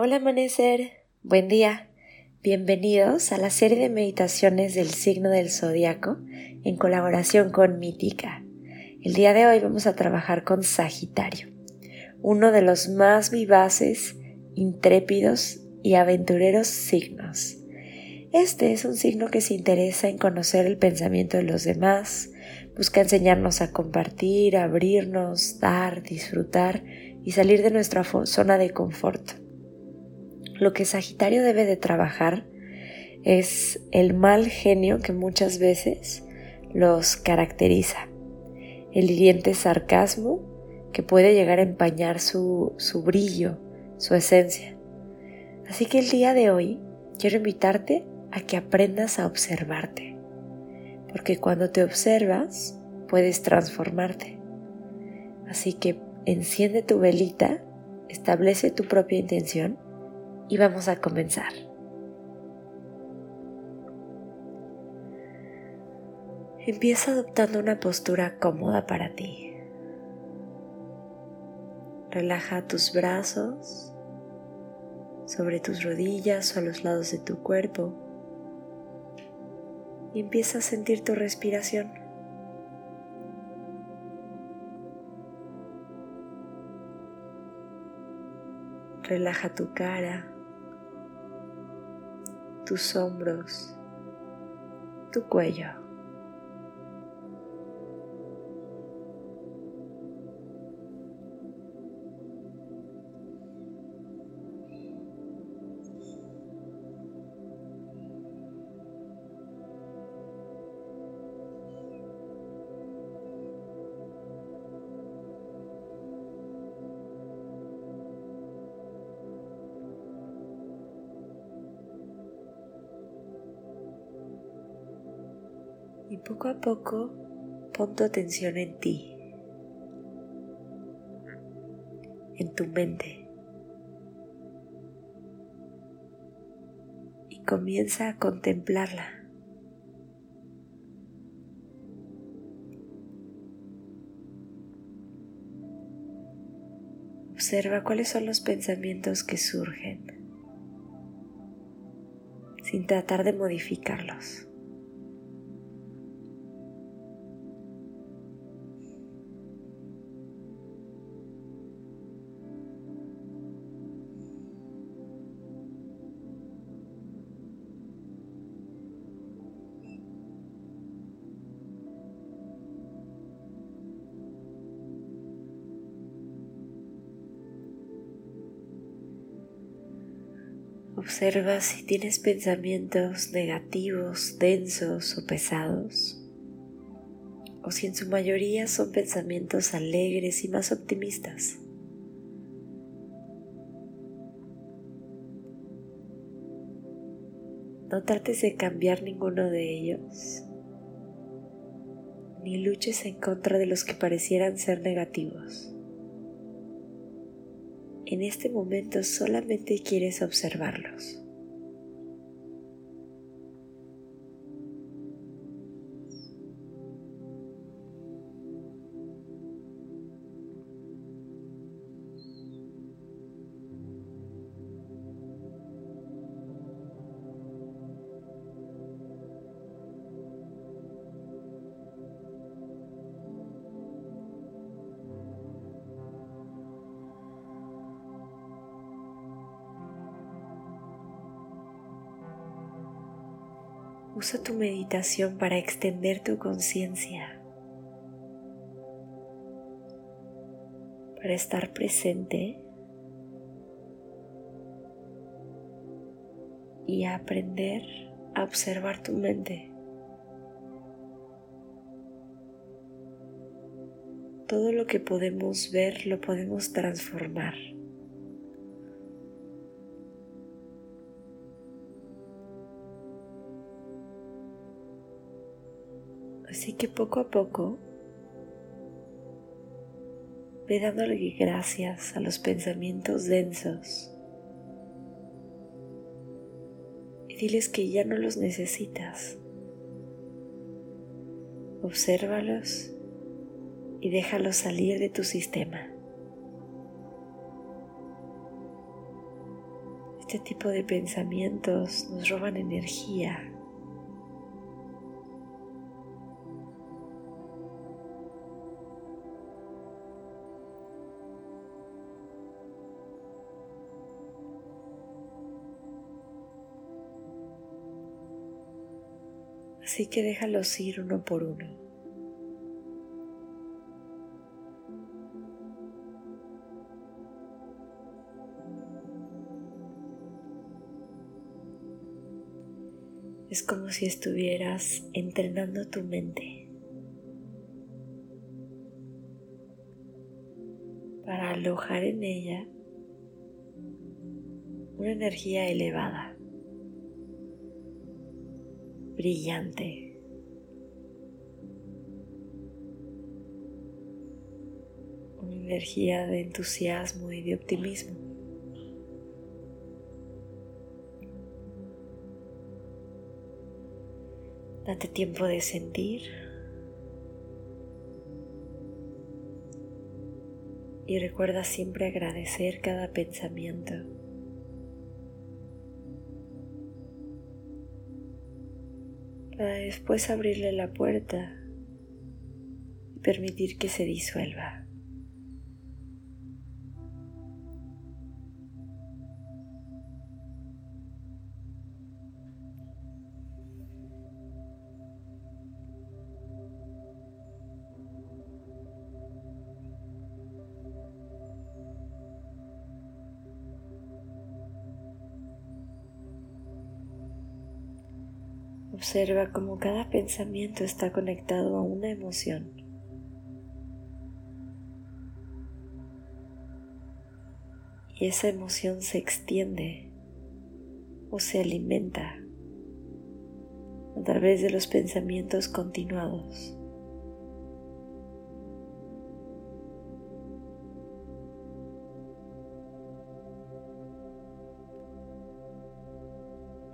Hola, amanecer, buen día. Bienvenidos a la serie de meditaciones del signo del zodiaco en colaboración con Mítica. El día de hoy vamos a trabajar con Sagitario, uno de los más vivaces, intrépidos y aventureros signos. Este es un signo que se interesa en conocer el pensamiento de los demás, busca enseñarnos a compartir, abrirnos, dar, disfrutar y salir de nuestra zona de confort. Lo que Sagitario debe de trabajar es el mal genio que muchas veces los caracteriza, el hiriente sarcasmo que puede llegar a empañar su, su brillo, su esencia. Así que el día de hoy quiero invitarte a que aprendas a observarte, porque cuando te observas puedes transformarte. Así que enciende tu velita, establece tu propia intención y vamos a comenzar. Empieza adoptando una postura cómoda para ti. Relaja tus brazos sobre tus rodillas o a los lados de tu cuerpo y empieza a sentir tu respiración. Relaja tu cara, tus hombros, tu cuello. Y poco a poco pon tu atención en ti, en tu mente y comienza a contemplarla. Observa cuáles son los pensamientos que surgen sin tratar de modificarlos. Observa si tienes pensamientos negativos, densos o pesados, o si en su mayoría son pensamientos alegres y más optimistas. No trates de cambiar ninguno de ellos, ni luches en contra de los que parecieran ser negativos. En este momento solamente quieres observarlos. Usa tu meditación para extender tu conciencia, para estar presente y aprender a observar tu mente. Todo lo que podemos ver lo podemos transformar. Así que poco a poco ve dándole gracias a los pensamientos densos y diles que ya no los necesitas. Obsérvalos y déjalos salir de tu sistema. Este tipo de pensamientos nos roban energía. Así que déjalos ir uno por uno. Es como si estuvieras entrenando tu mente para alojar en ella una energía elevada, brillante. Una energía de entusiasmo y de optimismo. Date tiempo de sentir. Y recuerda siempre agradecer cada pensamiento. Para después abrirle la puerta y permitir que se disuelva. Observa cómo cada pensamiento está conectado a una emoción. Y esa emoción se extiende o se alimenta a través de los pensamientos continuados.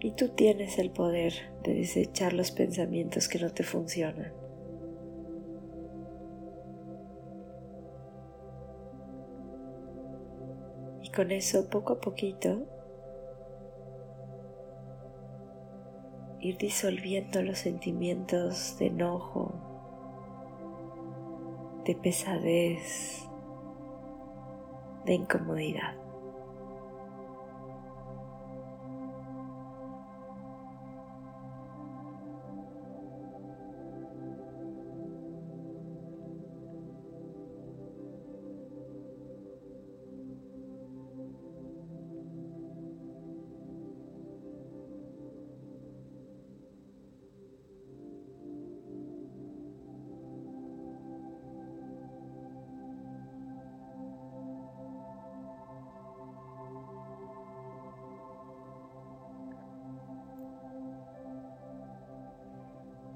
Y tú tienes el poder de desechar los pensamientos que no te funcionan. Y con eso, poco a poquito, ir disolviendo los sentimientos de enojo, de pesadez, de incomodidad.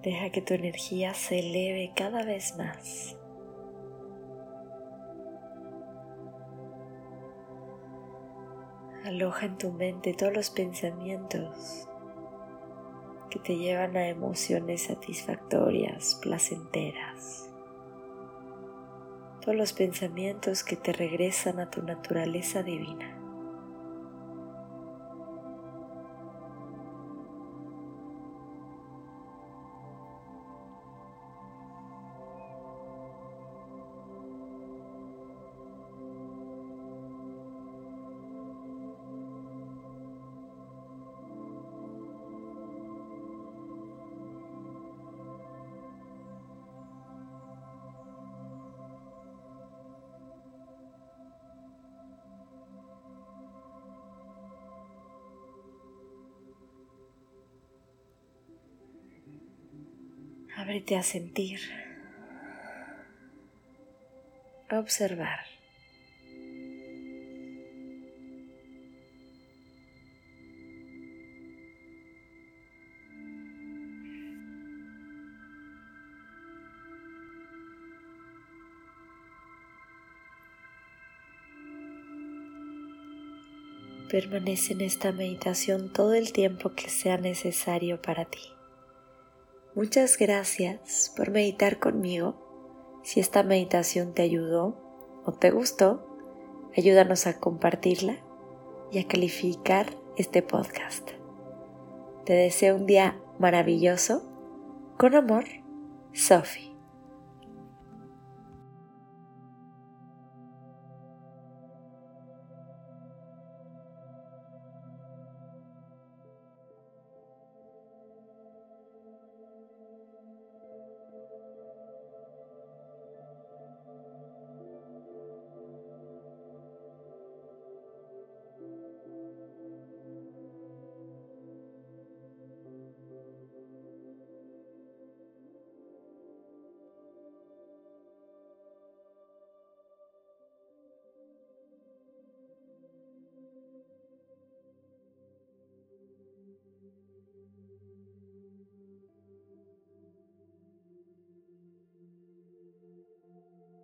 Deja que tu energía se eleve cada vez más. Aloja en tu mente todos los pensamientos que te llevan a emociones satisfactorias, placenteras. Todos los pensamientos que te regresan a tu naturaleza divina. Ábrete a sentir, a observar. Permanece en esta meditación todo el tiempo que sea necesario para ti. Muchas gracias por meditar conmigo. Si esta meditación te ayudó o te gustó, ayúdanos a compartirla y a calificar este podcast. Te deseo un día maravilloso. Con amor, Sophie. Thank you.